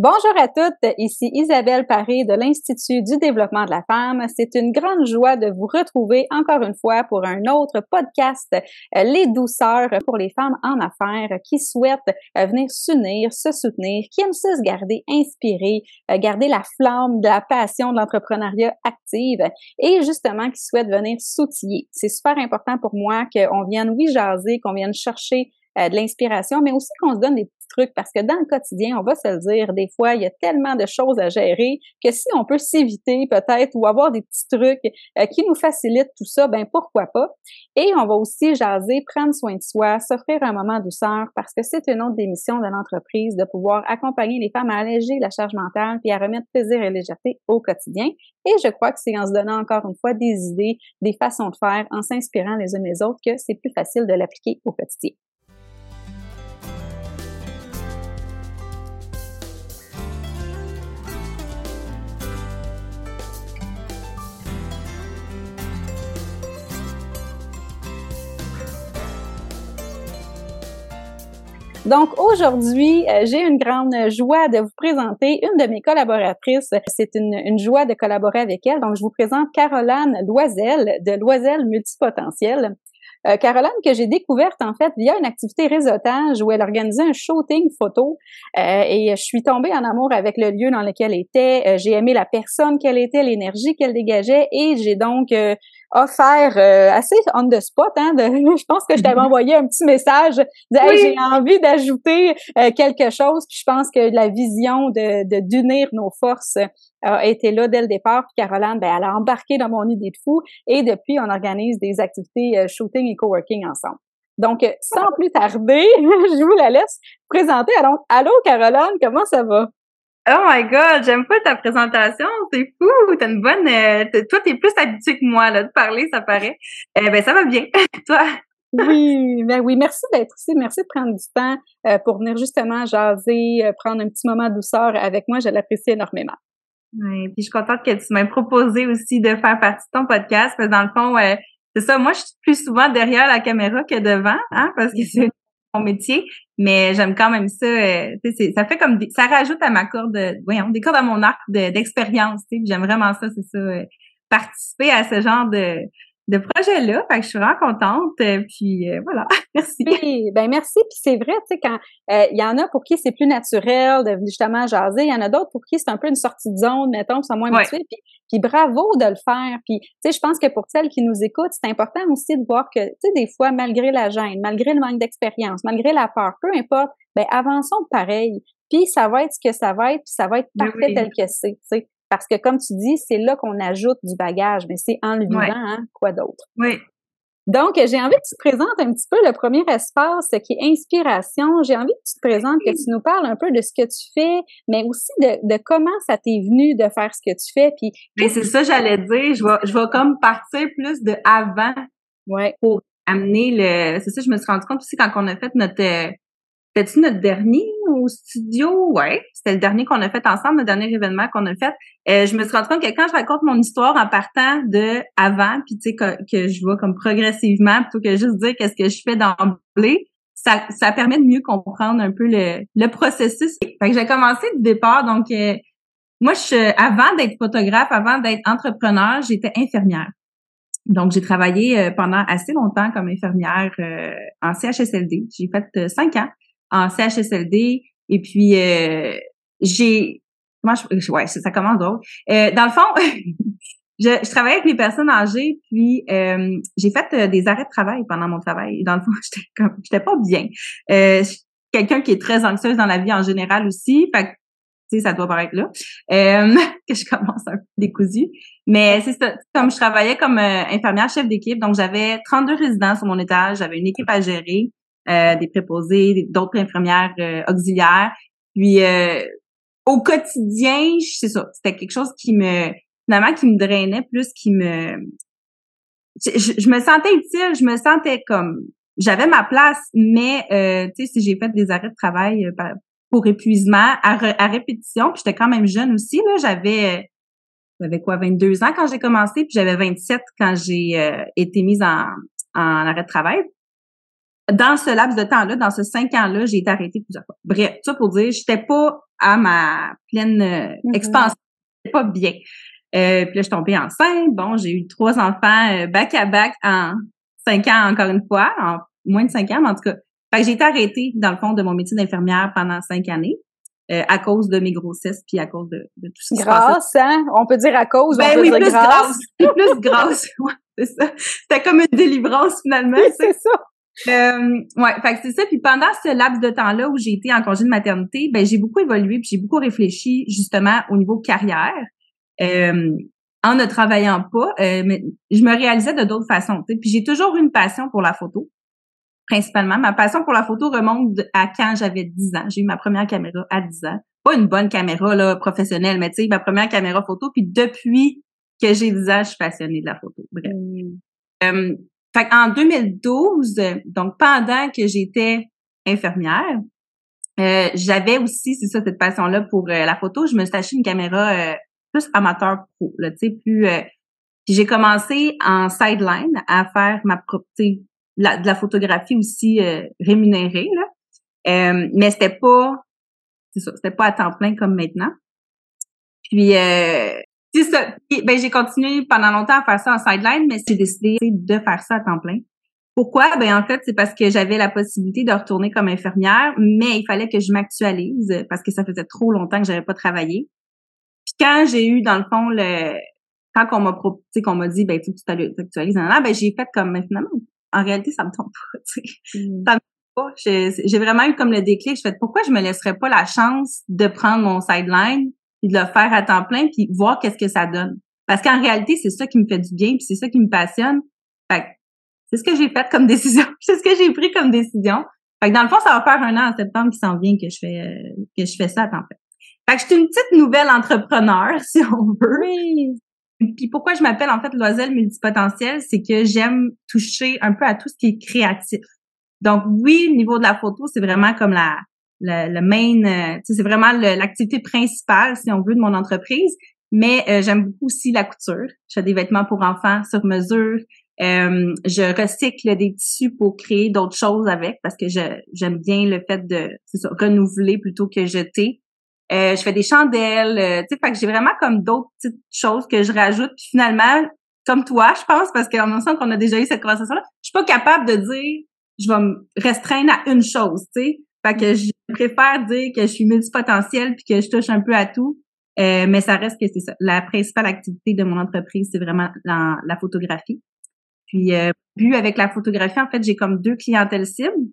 Bonjour à toutes, ici Isabelle Paré de l'Institut du développement de la femme. C'est une grande joie de vous retrouver encore une fois pour un autre podcast, euh, Les douceurs pour les femmes en affaires qui souhaitent euh, venir s'unir, se soutenir, qui aiment se garder inspirées, euh, garder la flamme de la passion de l'entrepreneuriat active et justement qui souhaitent venir s'outiller. C'est super important pour moi qu'on vienne, oui, jaser, qu'on vienne chercher de l'inspiration, mais aussi qu'on se donne des trucs parce que dans le quotidien, on va se le dire, des fois, il y a tellement de choses à gérer que si on peut s'éviter peut-être ou avoir des petits trucs euh, qui nous facilitent tout ça, ben pourquoi pas? Et on va aussi jaser, prendre soin de soi, s'offrir un moment douceur parce que c'est une autre démission de l'entreprise de pouvoir accompagner les femmes à alléger la charge mentale puis à remettre plaisir et légèreté au quotidien. Et je crois que c'est en se donnant encore une fois des idées, des façons de faire, en s'inspirant les uns les autres que c'est plus facile de l'appliquer au quotidien. Donc aujourd'hui, euh, j'ai une grande joie de vous présenter une de mes collaboratrices. C'est une, joie de collaborer avec elle. Donc je vous présente Caroline Loisel de Loisel Multipotentiel. Euh, Caroline, que j'ai découverte en fait via une activité réseautage où elle organisait un shooting photo euh, et je suis tombée en amour avec le lieu dans lequel elle était. J'ai aimé la personne qu'elle était, l'énergie qu'elle dégageait et j'ai donc euh, offert assez on the spot. Hein, de, je pense que je t'avais envoyé un petit message. J'ai envie d'ajouter quelque chose. Puis je pense que la vision de d'unir nos forces a été là dès le départ. Puis Caroline, ben, elle a embarqué dans mon idée de fou. Et depuis, on organise des activités euh, shooting et coworking ensemble. Donc, euh, sans plus tarder, je vous la laisse présenter. Alors, allô Caroline, comment ça va? Oh my God, j'aime pas ta présentation, c'est fou. T'as une bonne. Euh, toi, t'es plus habitué que moi là de parler, ça paraît. Eh ben, ça va bien. toi? oui, ben oui, merci d'être ici, merci de prendre du temps pour venir justement jaser, prendre un petit moment de douceur avec moi, je l'apprécie énormément. Oui, puis je suis contente que tu m'aies proposé aussi de faire partie de ton podcast, parce que dans le fond, c'est ça, moi je suis plus souvent derrière la caméra que devant, hein, parce que c'est mon métier, mais j'aime quand même ça. Euh, ça fait comme ça rajoute à ma corde, voyons, des cordes à mon arc d'expérience. sais, j'aime vraiment ça, c'est ça, euh, participer à ce genre de de projet-là. Fait que je suis vraiment contente. Euh, puis euh, voilà, merci. ben merci. Puis c'est vrai, tu sais, quand euh, il y en a pour qui c'est plus naturel de justement jaser, il y en a d'autres pour qui c'est un peu une sortie de zone, mettons, sont moins habitués. Puis, puis bravo de le faire. Puis tu sais, je pense que pour celles qui nous écoutent, c'est important aussi de voir que, tu sais, des fois, malgré la gêne, malgré le manque d'expérience, malgré la peur, peu importe, ben avançons pareil. Puis ça va être ce que ça va être, puis ça va être ben parfait tel que c'est. Parce que, comme tu dis, c'est là qu'on ajoute du bagage, mais c'est en le vivant, hein, quoi d'autre? Oui. Donc, j'ai envie que tu te présentes un petit peu le premier espace qui est inspiration. J'ai envie que tu te présentes, que tu nous parles un peu de ce que tu fais, mais aussi de, comment ça t'est venu de faire ce que tu fais. Puis, mais c'est ça, j'allais dire. Je vais, je vais comme partir plus de avant ouais. pour amener le. C'est ça, je me suis rendu compte aussi quand on a fait notre euh, c'était-tu notre dernier au studio? Ouais, c'était le dernier qu'on a fait ensemble, le dernier événement qu'on a fait. Euh, je me suis rendu compte que quand je raconte mon histoire en partant de avant, puis tu sais, que, je vois comme progressivement, plutôt que juste dire qu'est-ce que je fais d'emblée, ça, ça permet de mieux comprendre un peu le, le processus. Fait que j'ai commencé du départ, donc euh, moi, je, avant d'être photographe, avant d'être entrepreneur, j'étais infirmière. Donc, j'ai travaillé euh, pendant assez longtemps comme infirmière en CHSLD. J'ai fait cinq ans en CHSLD. Et puis, euh, j'ai... Comment je... Ouais, ça, commence drôle. Euh, dans le fond, je, je travaillais avec les personnes âgées, puis euh, j'ai fait des arrêts de travail pendant mon travail. Dans le fond, j'étais comme... J'étais pas bien. quelqu'un qui est très anxieuse dans la vie en général aussi. Fait tu sais, ça doit paraître là, que je commence un peu. Mais c'est ça, comme je travaillais comme infirmière chef d'équipe, donc j'avais 32 résidents sur mon étage, j'avais une équipe à gérer. Euh, des préposés, d'autres infirmières euh, auxiliaires. Puis euh, au quotidien, c'est ça, c'était quelque chose qui me finalement qui me drainait plus, qui me je, me sentais utile, je me sentais comme j'avais ma place, mais tu sais si j'ai fait des arrêts de travail pour épuisement à, à répétition, puis j'étais quand même jeune aussi là, j'avais j'avais quoi 22 ans quand j'ai commencé, puis j'avais 27 quand j'ai été mise en, en arrêt de travail. Dans ce laps de temps-là, dans ce cinq ans-là, j'ai été arrêtée plusieurs fois. Bref, ça pour dire, j'étais pas à ma pleine euh, mm-hmm. expansion, pas bien. Euh, puis là, je suis tombée enceinte. Bon, j'ai eu trois enfants euh, back à back en cinq ans encore une fois, en moins de cinq ans, mais en tout cas. Fait que j'ai été arrêtée, dans le fond, de mon métier d'infirmière pendant cinq années. Euh, à cause de mes grossesses puis à cause de, de tout ce qui grâce, hein? On peut dire à cause, ben on peut oui, dire plus grâce. grâce. plus grâce, ouais, c'est ça. C'était comme une délivrance finalement. c'est ça. Euh, ouais, fait que c'est ça. Puis pendant ce laps de temps-là où j'ai été en congé de maternité, ben j'ai beaucoup évolué puis j'ai beaucoup réfléchi justement au niveau carrière. Euh, en ne travaillant pas, euh, mais je me réalisais de d'autres façons. Puis j'ai toujours eu une passion pour la photo, principalement. Ma passion pour la photo remonte à quand j'avais 10 ans. J'ai eu ma première caméra à 10 ans. Pas une bonne caméra là, professionnelle, mais tu sais, ma première caméra photo. Puis depuis que j'ai 10 ans, je suis passionnée de la photo. Bref. Mm. Euh, fait en 2012, donc pendant que j'étais infirmière, euh, j'avais aussi, c'est ça, cette passion-là pour la photo. Je me suis acheté une caméra plus amateur pro, là, tu sais, plus. Euh, j'ai commencé en sideline à faire ma propre, la, de la photographie aussi euh, rémunérée là, euh, mais c'était pas, c'est ça, c'était pas à temps plein comme maintenant. Puis euh, c'est ça. ben j'ai continué pendant longtemps à faire ça en sideline, mais j'ai décidé de faire ça à temps plein. Pourquoi? Ben en fait, c'est parce que j'avais la possibilité de retourner comme infirmière, mais il fallait que je m'actualise parce que ça faisait trop longtemps que j'avais pas travaillé quand j'ai eu, dans le fond, le quand on m'a qu'on m'a dit ben tu t'actualises, ben j'ai fait comme mais finalement, en réalité, ça me tombe pas. Mm. Ça me pas. J'ai vraiment eu comme le déclic. Je fais pourquoi je me laisserais pas la chance de prendre mon sideline et de le faire à temps plein puis voir qu'est-ce que ça donne. Parce qu'en réalité, c'est ça qui me fait du bien puis c'est ça qui me passionne. Fait c'est ce que j'ai fait comme décision. c'est ce que j'ai pris comme décision. Fait que dans le fond, ça va faire un an en septembre qui s'en vient que je fais euh, que je fais ça à temps plein. Fait que je suis une petite nouvelle entrepreneur, si on veut. Oui. Puis pourquoi je m'appelle en fait Loiselle multipotentielle, c'est que j'aime toucher un peu à tout ce qui est créatif. Donc oui, au niveau de la photo, c'est vraiment comme la, la, le main, euh, c'est vraiment l'activité principale, si on veut, de mon entreprise. Mais euh, j'aime beaucoup aussi la couture. Je fais des vêtements pour enfants sur mesure. Euh, je recycle des tissus pour créer d'autres choses avec parce que j'aime bien le fait de renouveler plutôt que jeter. Euh, je fais des chandelles, euh, tu sais, fait que j'ai vraiment comme d'autres petites choses que je rajoute. Puis finalement, comme toi, je pense, parce qu'en me semble qu'on a déjà eu cette conversation-là, je suis pas capable de dire je vais me restreindre à une chose, tu sais. Fait que je préfère dire que je suis multipotentielle puis que je touche un peu à tout. Euh, mais ça reste que c'est ça. La principale activité de mon entreprise, c'est vraiment la, la photographie. Puis, euh, avec la photographie, en fait, j'ai comme deux clientèles cibles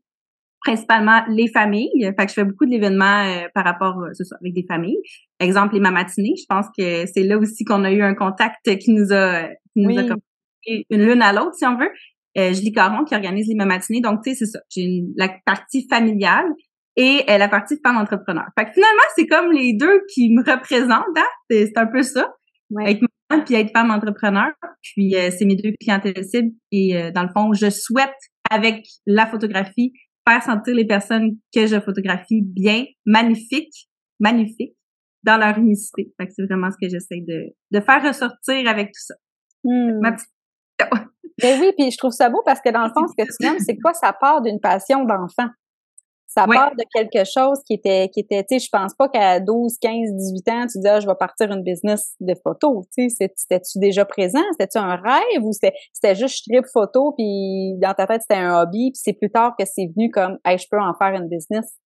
principalement les familles. Fait que je fais beaucoup d'événements euh, par rapport, euh, ça, avec des familles. Exemple, les mamatinées. Je pense que c'est là aussi qu'on a eu un contact qui nous a, qui nous a une l'une à l'autre, si on veut. Euh, Julie Caron qui organise les mamatinées. Donc, tu sais, c'est ça. J'ai la partie familiale et euh, la partie femme entrepreneur. Fait que finalement, c'est comme les deux qui me représentent. Hein? C'est un peu ça. Ouais. Être maman puis être femme entrepreneur. Puis c'est mes deux clientèles cibles. Et dans le fond, je souhaite avec la photographie faire sentir les personnes que je photographie bien, magnifiques, magnifiques, dans leur unicité. Fait que c'est vraiment ce que j'essaie de, de faire ressortir avec tout ça. Hmm. Ma petite... Ben oui, puis je trouve ça beau parce que dans le fond, ce que tu aimes, c'est quoi? Ça part d'une passion d'enfant? Ça part de quelque chose qui était, qui était, tu sais, je pense pas qu'à 12, 15, 18 ans, tu dis, ah, je vais partir une business de photo, tu sais, c'était-tu déjà présent? C'était-tu un rêve ou c'était juste je trip photo puis dans ta tête c'était un hobby puis c'est plus tard que c'est venu comme, hey, je peux en faire une business?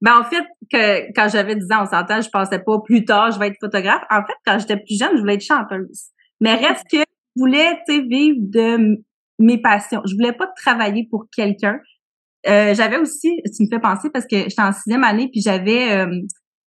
Ben, en fait, que quand j'avais 10 ans, on s'entend, je pensais pas plus tard, je vais être photographe. En fait, quand j'étais plus jeune, je voulais être chanteuse. Mais reste que je voulais, tu sais, vivre de mes passions. Je voulais pas travailler pour quelqu'un. Euh, j'avais aussi, tu me fais penser parce que j'étais en sixième année puis j'avais, euh,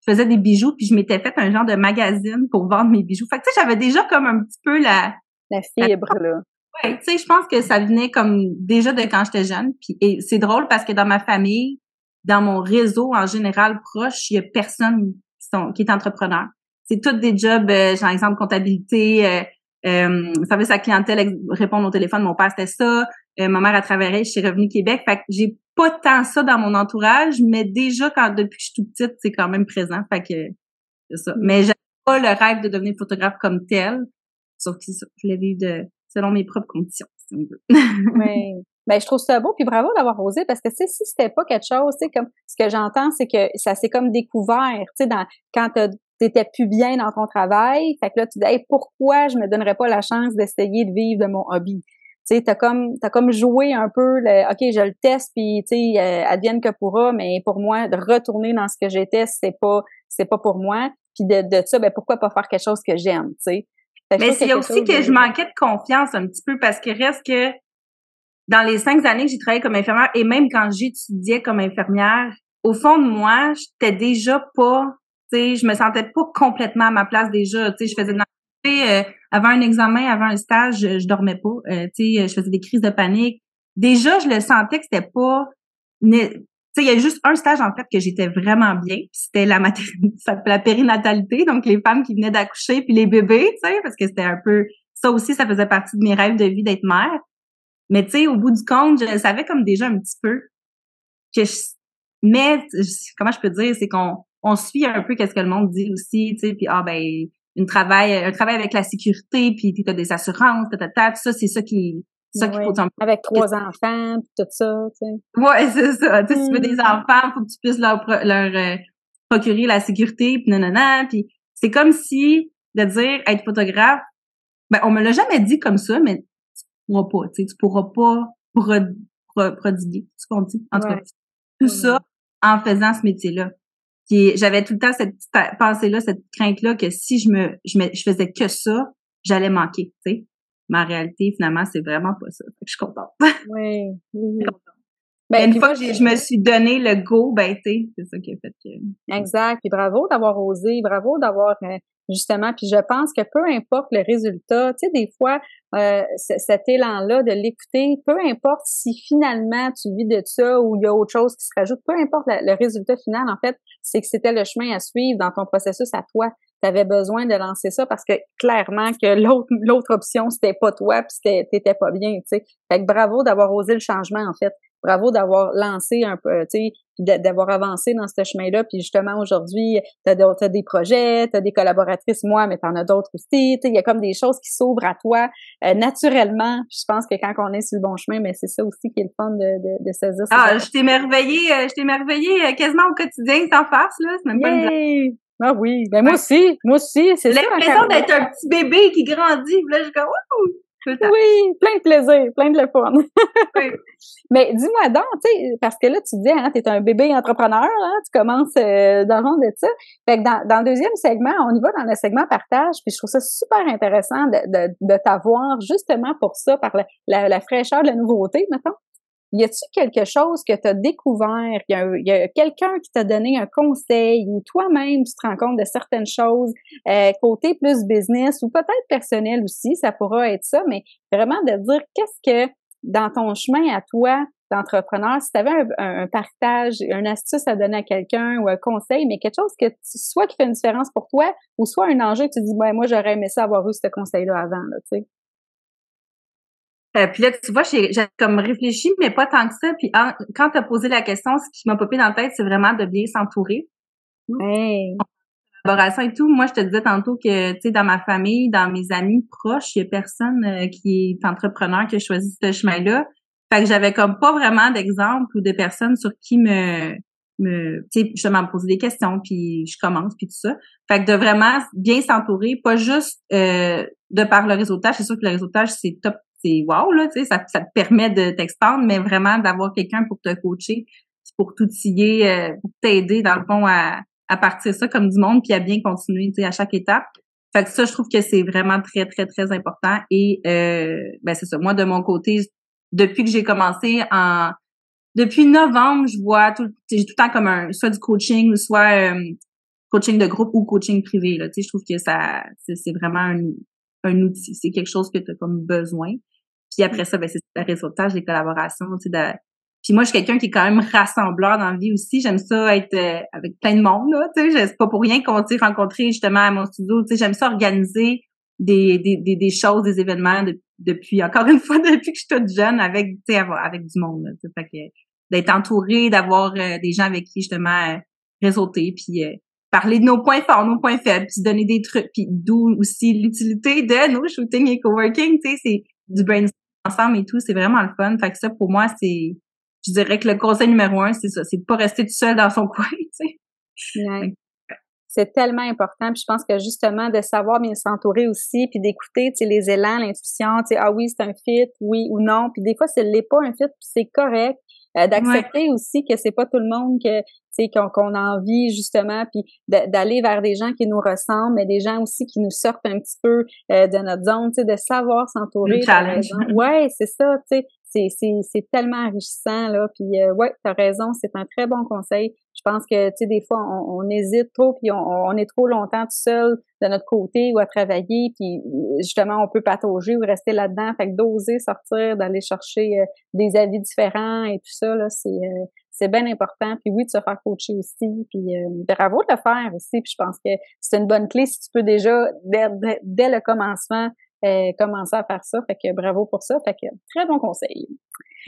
je faisais des bijoux puis je m'étais fait un genre de magazine pour vendre mes bijoux. Fait que tu sais, j'avais déjà comme un petit peu la la fibre là. Ouais, tu sais, je pense que ça venait comme déjà de quand j'étais jeune. Puis et c'est drôle parce que dans ma famille, dans mon réseau en général proche, il y a personne qui sont qui est entrepreneur. C'est tous des jobs, euh, genre exemple comptabilité. Euh, euh, service à clientèle, répondre au téléphone, mon père c'était ça. Euh, ma mère a travaillé chez Revenu Québec. Fait que j'ai pas tant ça dans mon entourage, mais déjà quand depuis que je suis toute petite, c'est quand même présent. Fait que c'est ça. Mais j'ai pas le rêve de devenir photographe comme tel. Sauf que ça, je l'ai vécu de selon mes propres conditions, si on veut. oui. Ben, je trouve ça beau, puis bravo d'avoir osé, parce que, si c'était pas quelque chose, tu comme, ce que j'entends, c'est que ça s'est comme découvert, tu sais, quand t'étais plus bien dans ton travail, fait que là, tu dis, pourquoi je me donnerais pas la chance d'essayer de vivre de mon hobby? Tu t'as comme, t'as comme joué un peu, le, OK, je le teste, puis, tu sais, euh, advienne que pourra, mais pour moi, de retourner dans ce que j'étais, c'est pas, c'est pas pour moi. Puis de, de ça, ben, pourquoi pas faire quelque chose que j'aime, tu sais? Mais il y a aussi que je manquais de confiance un petit peu parce qu'il reste que dans les cinq années que j'ai travaillé comme infirmière et même quand j'étudiais comme infirmière, au fond de moi, j'étais déjà pas, tu sais, je me sentais pas complètement à ma place déjà. Tu sais, je faisais de euh, avant un examen, avant un stage, je, dormais pas. Euh, tu sais, je faisais des crises de panique. Déjà, je le sentais que c'était pas sais, il y a juste un stage en fait que j'étais vraiment bien, c'était la maternité, la périnatalité, donc les femmes qui venaient d'accoucher puis les bébés, tu sais, parce que c'était un peu ça aussi, ça faisait partie de mes rêves de vie d'être mère. Mais tu sais, au bout du compte, je savais comme déjà un petit peu que je, mais comment je peux dire, c'est qu'on on suit un peu qu'est-ce que le monde dit aussi, tu sais, puis ah ben une travail un travail avec la sécurité, puis tu as des assurances, ta, ta, tout ça, c'est ça qui ça qu'il faut Avec trois enfants, tout ça, tu sais. Ouais, c'est ça. Tu sais, si tu veux des mm. enfants, faut que tu puisses leur, leur euh, procurer la sécurité, puis nanana, puis c'est comme si de dire être photographe, ben on me l'a jamais dit comme ça, mais tu pourras pas, tu sais, tu pourras pas prodiguer, ce qu'on dit. En tout cas, tout ça en faisant ce métier-là. Puis j'avais tout le temps cette pensée-là, cette crainte-là que si je me, je me, je faisais que ça, j'allais manquer, tu sais ma réalité, finalement, c'est vraiment pas ça. je suis contente. Oui, oui. Ben, une fois que je me suis donné le go, ben, tu c'est ça qui a fait que. Exact. Puis bravo d'avoir osé, bravo d'avoir euh, justement. Puis je pense que peu importe le résultat, tu sais, des fois, euh, cet élan-là de l'écouter, peu importe si finalement tu vis de ça ou il y a autre chose qui se rajoute, peu importe le résultat final, en fait, c'est que c'était le chemin à suivre dans ton processus à toi tu avais besoin de lancer ça parce que clairement que l'autre l'autre option c'était pas toi puis t'étais pas bien tu sais fait que bravo d'avoir osé le changement en fait bravo d'avoir lancé un peu tu sais d'avoir avancé dans ce chemin-là. Puis justement aujourd'hui t'as as des projets t'as des collaboratrices moi mais t'en as d'autres aussi. Tu sais il y a comme des choses qui s'ouvrent à toi euh, naturellement. Je pense que quand on est sur le bon chemin mais c'est ça aussi qui est le fun de, de, de saisir ah je t'ai merveillé euh, je t'ai merveillé euh, quasiment au quotidien sans farce là. C'est même pas une ah oui, ben moi aussi, moi aussi, c'est ça. L'impression d'être un petit bébé qui grandit, là, je Oui, plein de plaisir, plein de le fun. Mais dis-moi donc, tu sais, parce que là, tu dis, hein, tu es un bébé entrepreneur, hein, tu commences euh, dans le rond de ça. Fait que dans, dans le deuxième segment, on y va dans le segment partage, puis je trouve ça super intéressant de, de, de t'avoir justement pour ça, par la, la, la fraîcheur de la nouveauté, mettons y a-tu quelque chose que tu as découvert? Il y a, quelqu'un qui t'a donné un conseil ou toi-même tu te rends compte de certaines choses euh, côté plus business ou peut-être personnel aussi, ça pourra être ça, mais vraiment de dire qu'est-ce que dans ton chemin à toi d'entrepreneur, si tu avais un, partage, une astuce à donner à quelqu'un ou un conseil, mais quelque chose que soit qui fait une différence pour toi ou soit un enjeu que tu dis, ben, moi, j'aurais aimé ça avoir eu ce conseil-là avant, là, tu sais. Euh, puis là, tu vois, j'ai comme réfléchi, mais pas tant que ça. Puis quand tu as posé la question, ce qui m'a popé dans la tête, c'est vraiment de bien s'entourer. Oui. Collaboration et tout. Moi, je te disais tantôt que, tu sais, dans ma famille, dans mes amis proches, il y a personne euh, qui est entrepreneur qui a choisi ce chemin-là. Fait que j'avais comme pas vraiment d'exemple ou de personnes sur qui me me tu sais justement me poser des questions puis je commence puis tout ça fait que de vraiment bien s'entourer pas juste euh, de par le réseautage c'est sûr que le réseautage c'est top c'est wow, là, tu sais, ça, ça te permet de t'expandre, mais vraiment d'avoir quelqu'un pour te coacher, pour t'outiller, euh, pour t'aider, dans le fond, à, à partir ça comme du monde, puis à bien continuer, tu sais, à chaque étape. Fait que ça, je trouve que c'est vraiment très, très, très important. Et euh, ben c'est ça. Moi, de mon côté, depuis que j'ai commencé en depuis novembre, je vois tout, j'ai tout le temps comme un soit du coaching, soit euh, coaching de groupe ou coaching privé. Là. Je trouve que ça c'est vraiment un, un outil. C'est quelque chose que tu as comme besoin. Puis après ça, ben, c'est le réseautage, les collaborations, tu sais, Puis moi, je suis quelqu'un qui est quand même rassembleur dans la vie aussi. J'aime ça être euh, avec plein de monde, là, tu sais. C'est pas pour rien qu'on s'est rencontré justement à mon studio. Tu sais, j'aime ça organiser des, des, des, choses, des événements depuis, encore une fois, depuis que je suis toute jeune avec, tu sais, avec du monde, là, Fait que d'être entouré, d'avoir euh, des gens avec qui justement euh, réseauter, puis parler de nos points forts, nos points faibles, puis donner des trucs, puis d'où aussi l'utilité de nos shootings et coworking, tu sais, c'est du brainstorm ensemble et tout, c'est vraiment le fun. Fait que ça, pour moi, c'est, je dirais que le conseil numéro un, c'est ça, c'est de pas rester tout seul dans son coin, tu sais. C'est tellement important. Puis je pense que justement, de savoir bien s'entourer aussi, puis d'écouter, tu sais, les élans, l'intuition, tu sais, ah oui, c'est un fit, oui ou non. Puis des fois, ce n'est pas un fit, puis c'est correct. Euh, d'accepter aussi que c'est pas tout le monde que qu'on a envie justement puis d'aller vers des gens qui nous ressemblent mais des gens aussi qui nous sortent un petit peu euh, de notre zone tu sais de savoir s'entourer ouais c'est ça tu sais c'est tellement enrichissant là puis euh, ouais t'as raison c'est un très bon conseil je pense que tu sais des fois on, on hésite trop puis on, est trop longtemps tout seul de notre côté ou à travailler puis justement on peut patauger ou rester là-dedans fait que d'oser sortir d'aller chercher euh, des avis différents et tout ça là c'est euh, c'est bien important. Puis oui, de se faire coacher aussi. Puis euh, bravo de le faire aussi. Puis je pense que c'est une bonne clé si tu peux déjà, dès le commencement, euh, commencer à faire ça. Fait que bravo pour ça. Fait que très bon conseil.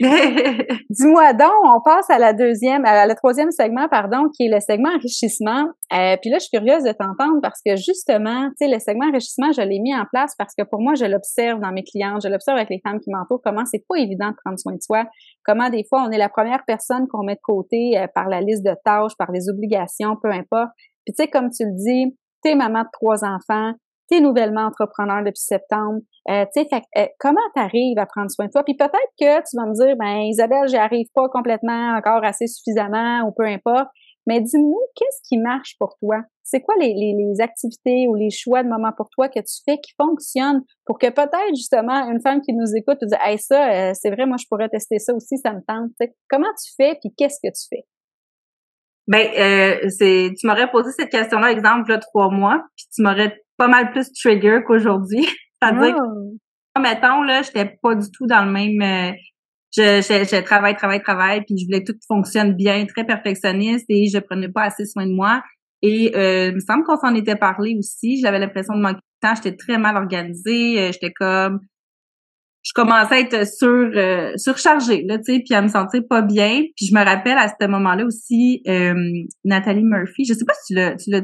Dis-moi donc, on passe à la deuxième, à le troisième segment, pardon, qui est le segment enrichissement. Euh, puis là, je suis curieuse de t'entendre parce que justement, tu sais, le segment enrichissement, je l'ai mis en place parce que pour moi, je l'observe dans mes clientes, je l'observe avec les femmes qui m'entourent, comment c'est pas évident de prendre soin de soi, comment des fois on est la première personne qu'on met de côté euh, par la liste de tâches, par les obligations, peu importe. Puis tu sais, comme tu le dis, t'es maman de trois enfants, t'es nouvellement entrepreneur depuis septembre, euh, tu euh, comment t'arrives à prendre soin de toi? Puis peut-être que tu vas me dire, ben Isabelle, j'y arrive pas complètement encore assez suffisamment ou peu importe. Mais dis-nous, qu'est-ce qui marche pour toi? C'est quoi les, les, activités ou les choix de moments pour toi que tu fais qui fonctionnent pour que peut-être justement une femme qui nous écoute te dise Hey, ça, euh, c'est vrai, moi je pourrais tester ça aussi, ça me tente. comment tu fais puis qu'est-ce que tu fais? Ben, euh, c'est, tu m'aurais posé cette question-là, exemple, là, trois mois, puis tu m'aurais pas mal plus trigger qu'aujourd'hui. C'est-à-dire que, mettons, là, j'étais pas du tout dans le même... Euh, je, je, je, travaille, travaille, travaille, puis je voulais que tout fonctionne bien, très perfectionniste, et je prenais pas assez soin de moi. Et euh, il me semble qu'on s'en était parlé aussi. J'avais l'impression de manquer de temps. J'étais très mal organisée. Euh, j'étais comme... Je commençais à être sur, euh, surchargée, là, tu sais, puis à me sentir pas bien. Puis je me rappelle à ce moment-là aussi, euh, Nathalie Murphy. Je sais pas si tu l'as...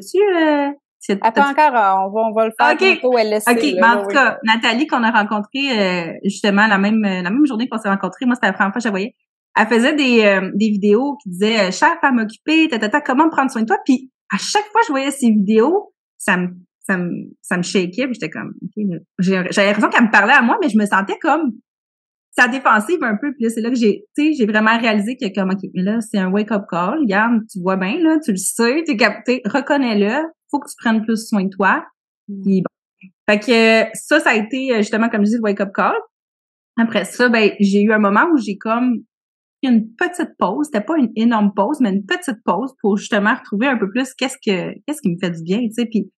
L'as-tu... Attends encore, euh, on va, on va le faire okay. bientôt, elle le sait, OK, mais en tout cas, Nathalie, qu'on a rencontrée euh, justement la même la même journée qu'on s'est rencontrés, moi, c'était la première fois que je la voyais, elle faisait des, euh, des vidéos qui disaient « Chère femme occupée, tata, comment prendre soin de toi? » Puis à chaque fois que je voyais ces vidéos, ça me ça me, ça me shakeait, puis j'étais comme, j'avais l'impression qu'elle me parlait à moi, mais je me sentais comme ça défensive un peu. Puis là, c'est là que j'ai, tu sais, j'ai vraiment réalisé que comme, OK, mais là, c'est un wake-up call. Regarde, tu vois bien, là, tu le sais, tu es capté, reconnais-le, faut que tu prennes plus soin de toi. Mm. Puis bon. Fait que ça, ça a été euh, justement, comme je dis, le wake-up call. Après ça, ben, j'ai eu un moment où j'ai comme pris une petite pause. C'était pas une énorme pause, mais une petite pause pour justement retrouver un peu plus qu'est-ce que qu'est-ce qui me fait du bien, tu sais. Puis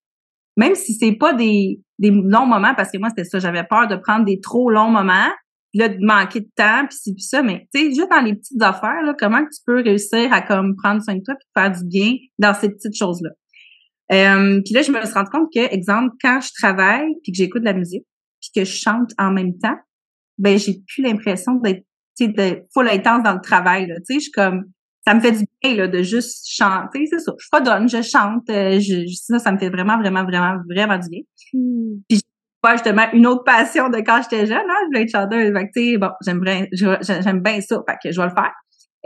même si c'est pas des, des longs moments, parce que moi, c'était ça, j'avais peur de prendre des trop longs moments, là, de manquer de temps, puis c'est ça, mais tu sais, juste dans les petites affaires, là, comment tu peux réussir à comme prendre soin de toi puis faire du bien dans ces petites choses-là? Euh, puis là, je me suis rendu compte que, exemple, quand je travaille puis que j'écoute de la musique puis que je chante en même temps, ben j'ai plus l'impression d'être de full intense dans le travail. Tu sais, je suis comme ça me fait du bien là, de juste chanter, c'est ça. Je fredonne, je chante, euh, je, ça, ça me fait vraiment, vraiment, vraiment, vraiment du bien. Hmm. Puis pas justement une autre passion de quand j'étais jeune, hein, je voulais être chanteuse. Fait tu sais, bon, j'aime bien, j'aime bien ça, fait que je vais le faire.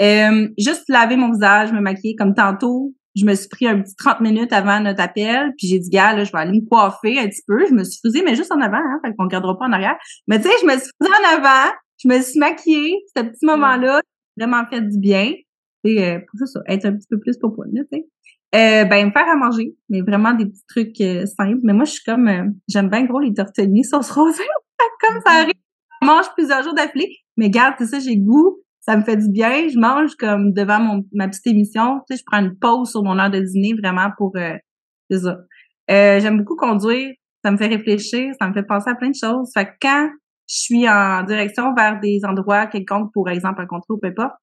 Euh, juste laver mon visage, me maquiller comme tantôt je me suis pris un petit 30 minutes avant notre appel, puis j'ai dit, gars, là, je vais aller me coiffer un petit peu. Je me suis frisée, mais juste en avant, hein, fait qu'on regardera pas en arrière. Mais tu sais, je me suis frisée en avant, je me suis maquillée, ce petit moment-là, vraiment fait du bien. Et euh, pour ça, être un petit peu plus pour tu sais. Euh, ben, me faire à manger, mais vraiment des petits trucs euh, simples. Mais moi, je suis comme, euh, j'aime bien gros les tortellini sauce rosée. comme ça arrive, je mange plusieurs jours d'affilée. Mais garde, c'est ça, j'ai goût ça me fait du bien. Je mange comme devant mon, ma petite émission. Tu sais, je prends une pause sur mon heure de dîner vraiment pour euh, c'est ça. Euh, j'aime beaucoup conduire. Ça me fait réfléchir. Ça me fait penser à plein de choses. Fait que quand je suis en direction vers des endroits quelconques, pour exemple un contrôle ou peu importe,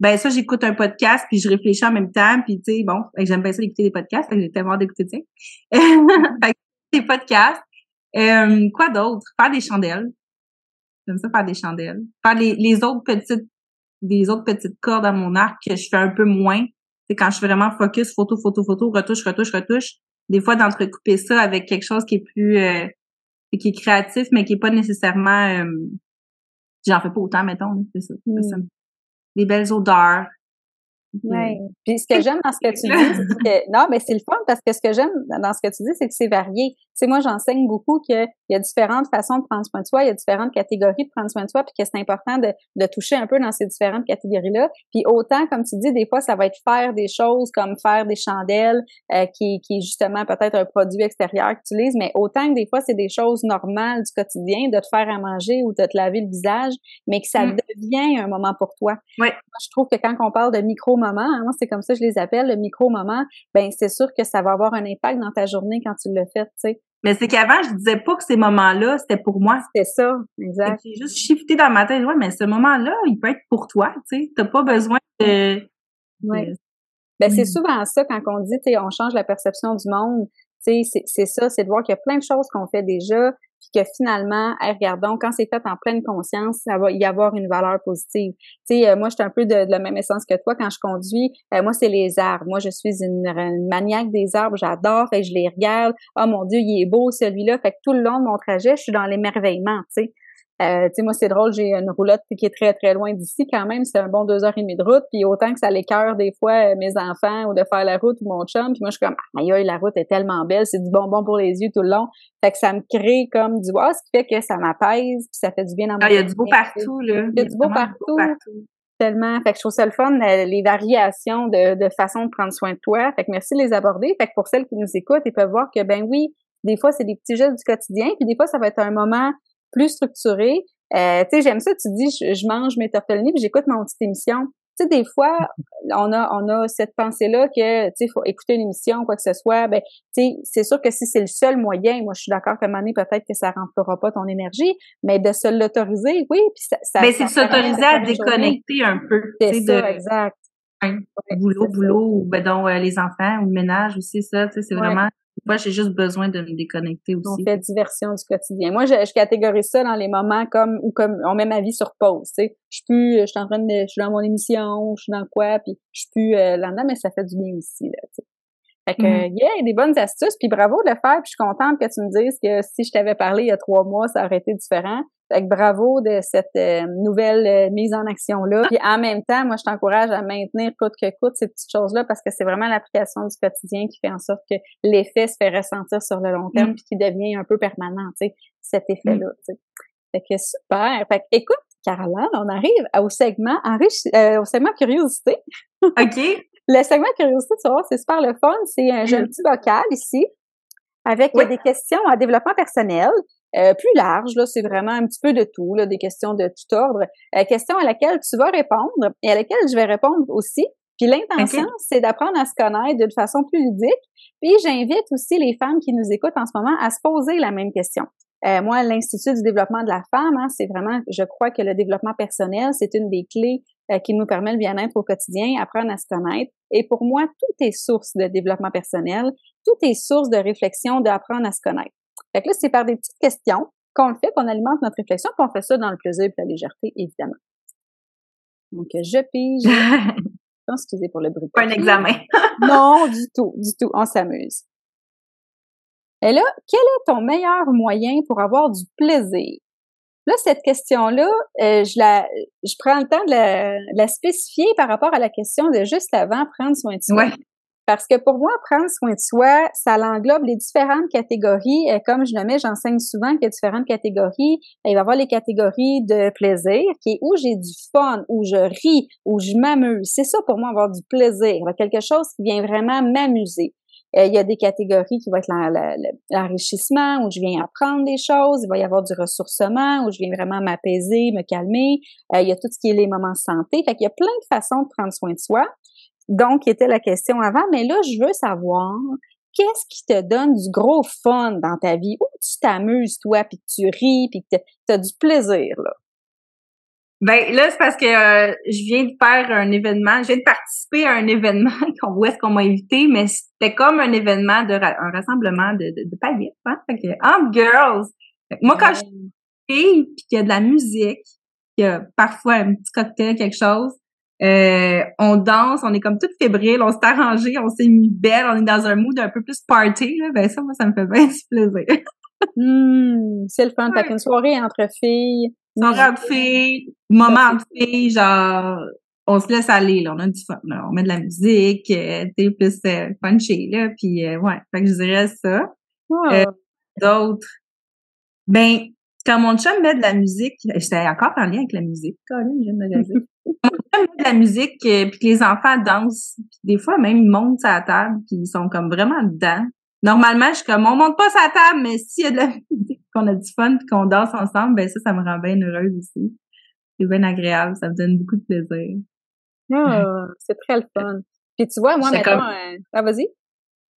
ben ça, j'écoute un podcast, puis je réfléchis en même temps, puis tu sais, bon, j'aime bien ça d'écouter des podcasts, j'ai tellement d'écouter, que des podcasts. Euh, quoi d'autre? Faire des chandelles. J'aime ça faire des chandelles. Faire les, les autres petites des autres petites cordes à mon arc que je fais un peu moins. C'est quand je suis vraiment focus, photo, photo, photo, retouche, retouche, retouche. Des fois, d'entrecouper ça avec quelque chose qui est plus, euh, qui est créatif, mais qui est pas nécessairement, euh, j'en fais pas autant, mettons, c'est ça. Des belles odeurs, oui. Puis ce que j'aime dans ce que tu dis, c'est que non, mais c'est le fun parce que ce que j'aime dans ce que tu dis, c'est que c'est varié. Tu sais, moi, j'enseigne beaucoup qu'il y a différentes façons de prendre soin de soi, il y a différentes catégories de prendre soin de soi, puis que c'est important de, de toucher un peu dans ces différentes catégories-là. Puis autant, comme tu dis, des fois, ça va être faire des choses comme faire des chandelles, euh, qui, qui est justement peut-être un produit extérieur que tu utilises, mais autant que des fois, c'est des choses normales du quotidien, de te faire à manger ou de te laver le visage, mais que ça mm. devient un moment pour toi. Oui. Moi, je trouve que quand on parle de micro moment, hein, moi c'est comme ça que je les appelle, le micro-moment, ben c'est sûr que ça va avoir un impact dans ta journée quand tu le fais, tu sais. Mais c'est qu'avant, je disais pas que ces moments-là, c'était pour moi. C'était ça, exact. J'ai juste shifté dans ma tête, ouais, mais ce moment-là, il peut être pour toi, tu sais. T'as pas besoin de... Ouais. Ben, c'est souvent ça quand on dit, tu sais, on change la perception du monde. Tu sais, c'est ça, c'est de voir qu'il y a plein de choses qu'on fait déjà, puis que finalement, regardons, quand c'est fait en pleine conscience, ça va y avoir une valeur positive. Tu euh, moi, je suis un peu de, la même essence que toi quand je conduis. Euh, moi, c'est les arbres. Moi, je suis une, maniaque des arbres. J'adore. et je les regarde. Oh mon Dieu, il est beau celui-là. Fait que tout le long de mon trajet, je suis dans l'émerveillement. Tu euh, tu sais, moi, c'est drôle, j'ai une roulotte qui est très, très loin d'ici quand même. C'est un bon deux heures et demie de route. Puis autant que ça l'écœure des fois euh, mes enfants ou de faire la route ou mon chum. Puis moi, je suis comme, aïe, la route est tellement belle. C'est du bonbon pour les yeux tout le long. Fait que ça me crée comme du wow, ce qui fait que ça m'apaise puis ça fait du bien dans mon Ah, il y a du beau partout, là. Il y a du beau partout. Tellement. Fait que je trouve ça le fun, euh, les variations de, de façon de prendre soin de toi. Fait que merci de les aborder. Fait que pour celles qui nous écoutent, ils peuvent voir que, ben oui, des fois, c'est des petits gestes du quotidien, puis des fois, ça va être un moment plus structuré. Euh, tu sais, j'aime ça, tu dis, je, mange mes tortellini puis j'écoute ma petite émission. Tu sais, des fois, on a, on a cette pensée-là que, tu sais, faut écouter une émission, quoi que ce soit. Ben, tu sais, c'est sûr que si c'est le seul moyen, moi, je suis d'accord qu'à un moment donné, peut-être que ça remplira pas ton énergie, mais de se l'autoriser, oui, puis ça, ça Mais ben, c'est de s'autoriser à déconnecter un peu. C'est ça, exact. boulot, boulot, ou ben donc euh, les enfants ou le ménage aussi, ça, tu sais, c'est vraiment moi, j'ai juste besoin de me déconnecter aussi. On fait diversion du quotidien. Moi, je, je, catégorise ça dans les moments comme où comme on met ma vie sur pause. Tu sais, je suis plus, je suis en train de, je suis dans mon émission, je suis dans quoi, puis je suis plus euh, là-dedans, mais ça fait du bien aussi là. Tu sais. Fait que, mm-hmm. yeah, des bonnes astuces, puis bravo de le faire, puis je suis contente que tu me dises que si je t'avais parlé il y a trois mois, ça aurait été différent. Fait que bravo de cette euh, nouvelle euh, mise en action-là. Puis en même temps, moi, je t'encourage à maintenir coûte que coûte ces petites choses-là parce que c'est vraiment l'application du quotidien qui fait en sorte que l'effet se fait ressentir sur le long terme mm. puis qui devient un peu permanent, tu sais, cet effet-là, mm. Fait que super. Fait que écoute, Caroline, on arrive au segment enrichi euh, au segment curiosité. OK. le segment curiosité, tu vois, c'est super le fun. C'est un joli petit bocal ici avec des questions à développement personnel. Euh, plus large, là, c'est vraiment un petit peu de tout, là, des questions de tout ordre. Euh, question à laquelle tu vas répondre et à laquelle je vais répondre aussi. Puis l'intention, c'est d'apprendre à se connaître de façon plus ludique. Puis j'invite aussi les femmes qui nous écoutent en ce moment à se poser la même question. Euh, moi, l'Institut du développement de la femme, hein, c'est vraiment, je crois que le développement personnel, c'est une des clés euh, qui nous permet le bien-être au quotidien, apprendre à se connaître. Et pour moi, tout est source de développement personnel, tout est source de réflexion, d'apprendre à se connaître. Fait que là, c'est par des petites questions qu'on le fait, qu'on alimente notre réflexion, qu'on fait ça dans le plaisir et la légèreté, évidemment. Donc, je pige. Excusez pour le bruit. Pas un examen. non, du tout, du tout. On s'amuse. Et là, quel est ton meilleur moyen pour avoir du plaisir? Là, cette question-là, euh, je la, je prends le temps de la, spécifier par rapport à la question de juste avant prendre soin de soi. Parce que pour moi, prendre soin de soi, ça l'englobe les différentes catégories. Euh, comme je le mets, j'enseigne souvent qu'il y a différentes catégories. Il va y avoir les catégories de plaisir, qui est où j'ai du fun, où je ris, où je m'amuse. C'est ça pour moi, avoir du plaisir. Quelque chose qui vient vraiment m'amuser. Euh, il y a des catégories qui vont être l'enrichissement, où je viens apprendre des choses. Il va y avoir du ressourcement, où je viens vraiment m'apaiser, me calmer. Euh, il y a tout ce qui est les moments santé. Fait qu'il y a plein de façons de prendre soin de soi. Donc, était la question avant, mais là, je veux savoir qu'est-ce qui te donne du gros fun dans ta vie, où tu t'amuses, toi, puis que tu ris, puis que tu as du plaisir, là? Ben là, c'est parce que euh, je viens de faire un événement, je viens de participer à un événement où est-ce qu'on m'a invité, mais c'était comme un événement de un rassemblement de, de, de paillettes, hein? Fait que, I'm girls! Moi, quand je suis puis qu'il y a de la musique, qu'il y a parfois un petit cocktail, quelque chose, euh, on danse, on est comme toutes fébriles, on s'est arrangé, on s'est mis belle, on est dans un mood un peu plus party, là, ben ça, moi, ça me fait bien du plaisir. Mmh, c'est le fun. Fait qu'une soirée entre filles, Soirée de filles, moment de filles, genre, on se laisse aller, là, on a du fun, là. On met de la musique, euh, tu plus euh, punchy, là, puis euh, ouais, fait que je dirais ça. Euh, D'autres, ben, quand mon chum met de la musique, j'étais encore en lien avec la musique, Colin, je viens de dire. mon chum met de la musique, euh, puis que les enfants dansent, puis des fois même ils montent à la table, puis ils sont comme vraiment dedans. Normalement, je suis comme, on monte pas sa table, mais s'il y a de la musique, qu'on a du fun, puis qu'on danse ensemble, ben ça, ça me rend bien heureuse aussi. C'est bien agréable, ça me donne beaucoup de plaisir. Ah, c'est très le fun. Puis tu vois, moi, maintenant, euh... ah, vas-y.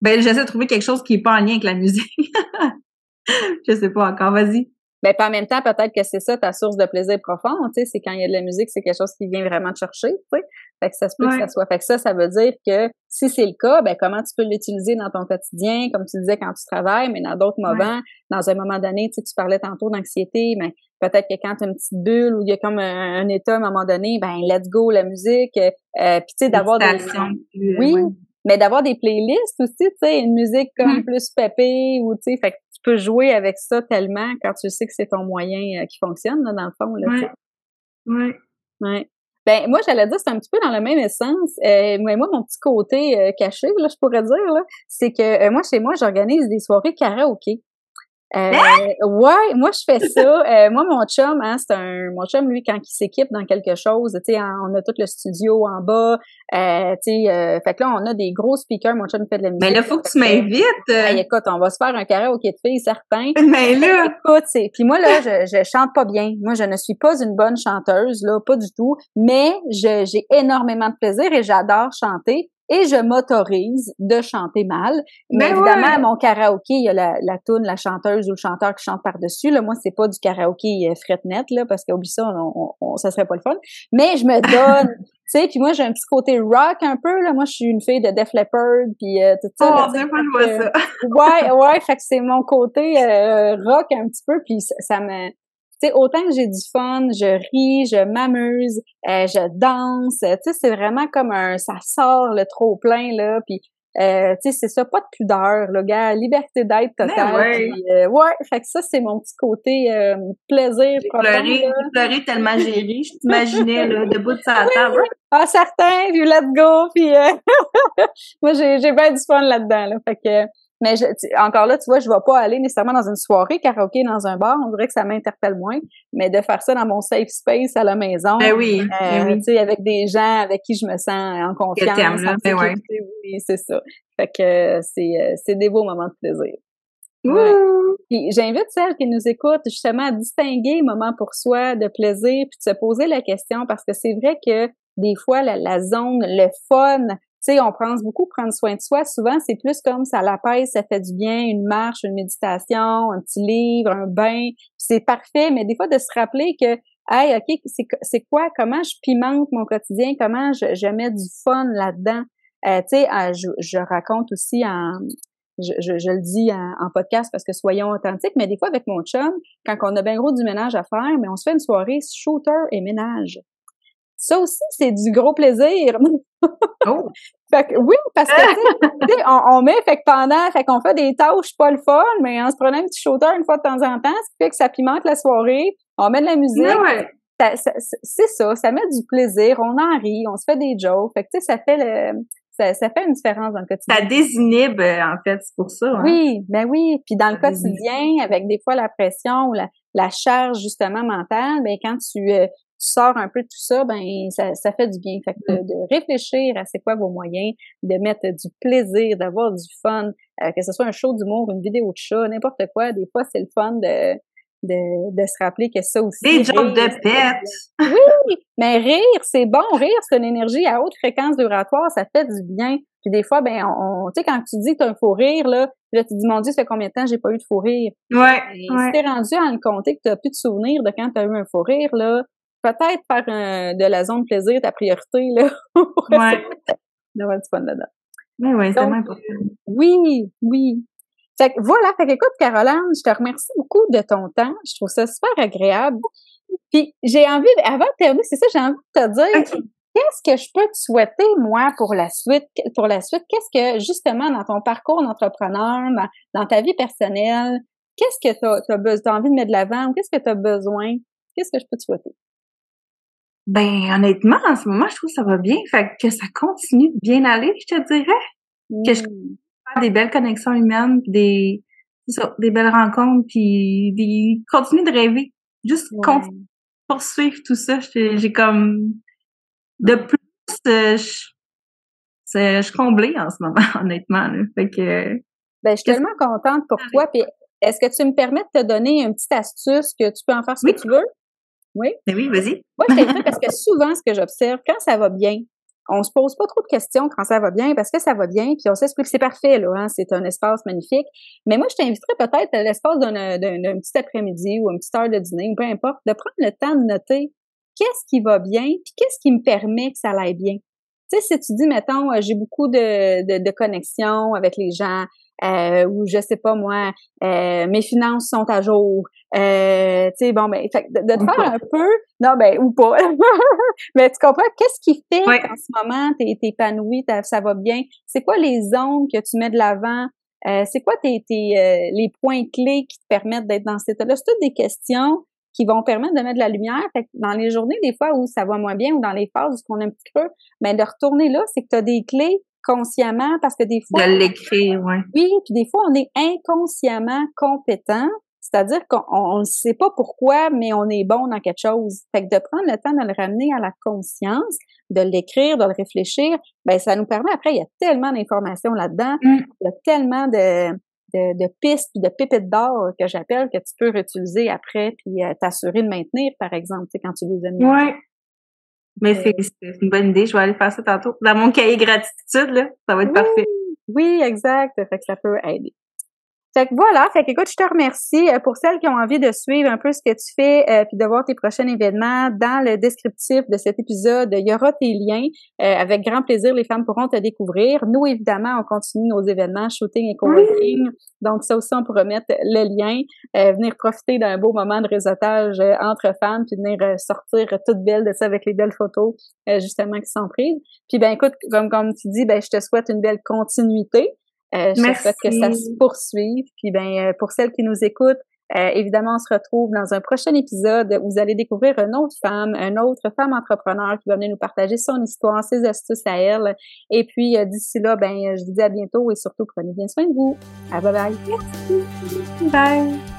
Ben, j'essaie de trouver quelque chose qui est pas en lien avec la musique. je sais pas encore, vas-y. Ben, pas en même temps, peut-être que c'est ça ta source de plaisir profond, tu sais, c'est quand il y a de la musique, c'est quelque chose qui vient vraiment te chercher, tu sais. Fait que ça se peut que ça soit. Fait que ça, ça veut dire que si c'est le cas, ben comment tu peux l'utiliser dans ton quotidien, comme tu disais quand tu travailles, mais dans d'autres moments, dans un moment donné, tu sais, tu parlais tantôt d'anxiété, mais peut-être que quand tu as une petite bulle ou il y a comme un, état à un moment donné, ben let's go la musique, euh, puis tu sais d'avoir des euh, oui, mais d'avoir des playlists aussi, tu sais, une musique comme mmh. plus pépée ou tu sais, fait que tu peux jouer avec ça tellement quand tu sais que c'est ton moyen euh, qui fonctionne là, dans le fond là. Ouais. Ouais. ouais. Ben moi j'allais dire c'est un petit peu dans le même essence. Euh, mais moi mon petit côté euh, caché là, je pourrais dire là, c'est que euh, moi chez moi j'organise des soirées karaoké. Euh, ouais, moi je fais ça. Euh, moi mon chum, hein, c'est un mon chum lui quand il s'équipe dans quelque chose, tu sais, on a tout le studio en bas, euh, tu sais, euh, fait que là on a des gros speakers. Mon chum fait de la musique. Mais là faut que tu m'invites. Ben, écoute, on va se faire un karaoké de filles certain. Mais là, écoute, c'est puis moi là je, je chante pas bien. Moi je ne suis pas une bonne chanteuse là, pas du tout. Mais j'ai énormément de plaisir et j'adore chanter et je m'autorise de chanter mal. Mais, ben évidemment, à mon karaoké, il y a la, la toune, la chanteuse ou le chanteur qui chante par-dessus. Là, moi, c'est pas du karaoké euh, net là, parce qu'oublie ça, on, on, ça serait pas le fun. Mais je me donne, tu sais, puis moi, j'ai un petit côté rock un peu, là. Moi, je suis une fille de Def Leppard, puis euh, tout ça. Oh, là, pas ça. ouais, ouais, fait que c'est mon côté euh, rock un petit peu, puis ça, ça me sais, autant que j'ai du fun, je ris, je m'amuse, euh, je danse, tu sais, c'est vraiment comme un, ça sort le trop plein là, puis euh, tu sais, c'est ça, pas de pudeur, le gars, liberté d'être totale. Ouais. euh, ouais, fait que ça, c'est mon petit côté euh, plaisir. Pleurer, pleurer tellement j'ai ri, je t'imaginais, là, debout de sa table. Ah, certain, puis let's go, puis euh, moi, j'ai, j'ai bien du fun là-dedans, là, fait que mais je, encore là, tu vois, je vais pas aller nécessairement dans une soirée karaoké dans un bar. On dirait que ça m'interpelle moins. Mais de faire ça dans mon safe space à la maison, ben oui, euh, ben oui. tu sais, avec des gens avec qui je me sens en confiance, en ben ouais. oui, c'est ça. Fait que c'est euh, c'est des beaux moments de plaisir. Ouais. Puis j'invite celles qui nous écoutent justement à distinguer moment pour soi de plaisir, puis de se poser la question parce que c'est vrai que des fois la, la zone, le fun, sais, on pense beaucoup prendre soin de soi. Souvent, c'est plus comme ça l'apaise, ça fait du bien, une marche, une méditation, un petit livre, un bain. C'est parfait, mais des fois, de se rappeler que, hey, OK, c'est quoi, comment je pimente mon quotidien, comment je, mets du fun là-dedans? Euh, tu sais, euh, je, raconte aussi en, je, le dis en, en, podcast parce que soyons authentiques, mais des fois avec mon chum, quand on a bien gros du ménage à faire, mais on se fait une soirée shooter et ménage. Ça aussi, c'est du gros plaisir. Oh. fait que, oui, parce que, on, on, met, fait que pendant, fait qu'on fait des tâches pas le fun, mais en se prenant un petit shooter une fois de temps en temps, ce qui fait que ça pimente la soirée, on met de la musique. Ouais. c'est ça, ça met du plaisir, on en rit, on se fait des jokes. Fait que, tu sais, ça fait le, ça, ça, fait une différence dans le quotidien. Ça désinhibe, en fait, c'est pour ça. Hein? Oui, ben oui. Puis dans le quotidien, avec des fois la pression ou la, la charge, justement, mentale, ben quand tu, euh, tu sors un peu de tout ça, ben ça, ça fait du bien. Fait que de, de réfléchir à c'est quoi vos moyens, de mettre du plaisir, d'avoir du fun, euh, que ce soit un show d'humour, une vidéo de chat, n'importe quoi. Des fois, c'est le fun de, de, de se rappeler que ça aussi. Des jokes de pète! Oui, mais rire, c'est bon. Rire, c'est une énergie à haute fréquence vibratoire, ça fait du bien. Puis des fois, ben, on, tu sais, quand tu dis que t'as un faux rire, là, là, tu dis, mon Dieu, ça fait combien de temps j'ai pas eu de faux rire? Ouais. Ben, ouais. Si t'es rendu à le compter que t'as plus de souvenirs de quand t'as eu un faux rire, là, peut-être faire un, de la zone plaisir ta priorité, là. ouais. D'avoir du fun dedans. Oui, oui, c'est important. Oui, oui. Fait que voilà, fait qu'écoute, Caroline, je te remercie beaucoup de ton temps. Je trouve ça super agréable. Puis j'ai envie, avant de terminer, c'est ça, j'ai envie de te dire, okay. qu'est-ce que je peux te souhaiter, moi, pour la suite? Pour la suite, qu'est-ce que, justement, dans ton parcours d'entrepreneur, dans, dans, ta vie personnelle, qu'est-ce que tu as, as, as, envie de mettre de l'avant ou qu'est-ce que tu as besoin? Qu'est-ce que je peux te souhaiter? Ben, honnêtement, en ce moment, je trouve que ça va bien. Fait que ça continue de bien aller, je te dirais. Que je mmh. faire des belles connexions humaines, des, des belles rencontres, puis des, continuer de rêver. Juste poursuivre tout ça. J'ai comme, de plus, euh, je, je suis comblée en ce moment, honnêtement. Fait que, ben, je suis tellement contente pour toi. Puis, est-ce que tu me permets de te donner une petite astuce que tu peux en faire ce que tu veux? Oui? Ben oui, vas-y. Moi, je t'invite parce que souvent, ce que j'observe, quand ça va bien, on se pose pas trop de questions quand ça va bien parce que ça va bien, puis on s'explique que c'est parfait, là, hein, c'est un espace magnifique. Mais moi, je t'inviterais peut-être à l'espace d'un, petit après-midi ou une petite heure de dîner, ou peu importe, de prendre le temps de noter qu'est-ce qui va bien, puis qu'est-ce qui me permet que ça aille bien. Tu sais, si tu dis, mettons, euh, j'ai beaucoup de, de, de connexions avec les gens, euh, ou je sais pas moi, euh, mes finances sont à jour. Euh, tu sais, bon, ben, fait, de, te faire un peu, non, ben, ou pas. mais tu comprends, qu'est-ce qui fait qu'en ce moment, t'es es épanoui, ça va bien? C'est quoi les zones que tu mets de l'avant? Euh, c'est quoi tes, tes les points clés qui te permettent d'être dans cet état-là? C'est toutes des questions qui vont permettre de mettre de la lumière. Fait que dans les journées, des fois, où ça va moins bien, ou dans les phases où on est un petit peu, mais ben, de retourner là, c'est que tu as des clés consciemment parce que des fois... De l'écrire, oui. Oui, puis des fois, on est inconsciemment compétent, c'est-à-dire qu'on ne sait pas pourquoi, mais on est bon dans quelque chose. Fait que de prendre le temps de le ramener à la conscience, de l'écrire, de le réfléchir, ben ça nous permet, après, il y a tellement d'informations là-dedans, mm. il y a tellement de, de, de pistes puis de pépites d'or que j'appelle que tu peux réutiliser après puis euh, t'assurer de maintenir, par exemple, quand tu les as mis. Mais c'est une bonne idée. Je vais aller faire ça tantôt. Dans mon cahier gratitude, là, ça va être parfait. Oui, exact. Fait que ça peut aider. Fait que voilà, fait que écoute, je te remercie euh, pour celles qui ont envie de suivre un peu ce que tu fais euh, puis de voir tes prochains événements. Dans le descriptif de cet épisode, il y aura tes liens. Euh, avec grand plaisir, les femmes pourront te découvrir. Nous, évidemment, on continue nos événements shooting et coworking. Donc ça aussi, on pourra mettre le lien, venir profiter d'un beau moment de réseautage entre femmes puis venir sortir toute belle de ça avec les belles photos justement qui sont prises. Puis ben écoute, comme comme tu dis, ben je te souhaite une belle continuité. Euh, je souhaite que ça se poursuive. Puis ben, euh, pour celles qui nous écoutent, euh, évidemment, on se retrouve dans un prochain épisode où vous allez découvrir une autre femme, une autre femme entrepreneur qui va venir nous partager son histoire, ses astuces à elle. Et puis d'ici là, ben, je vous dis à bientôt et surtout prenez bien soin de vous. À bye bye. Merci. Bye.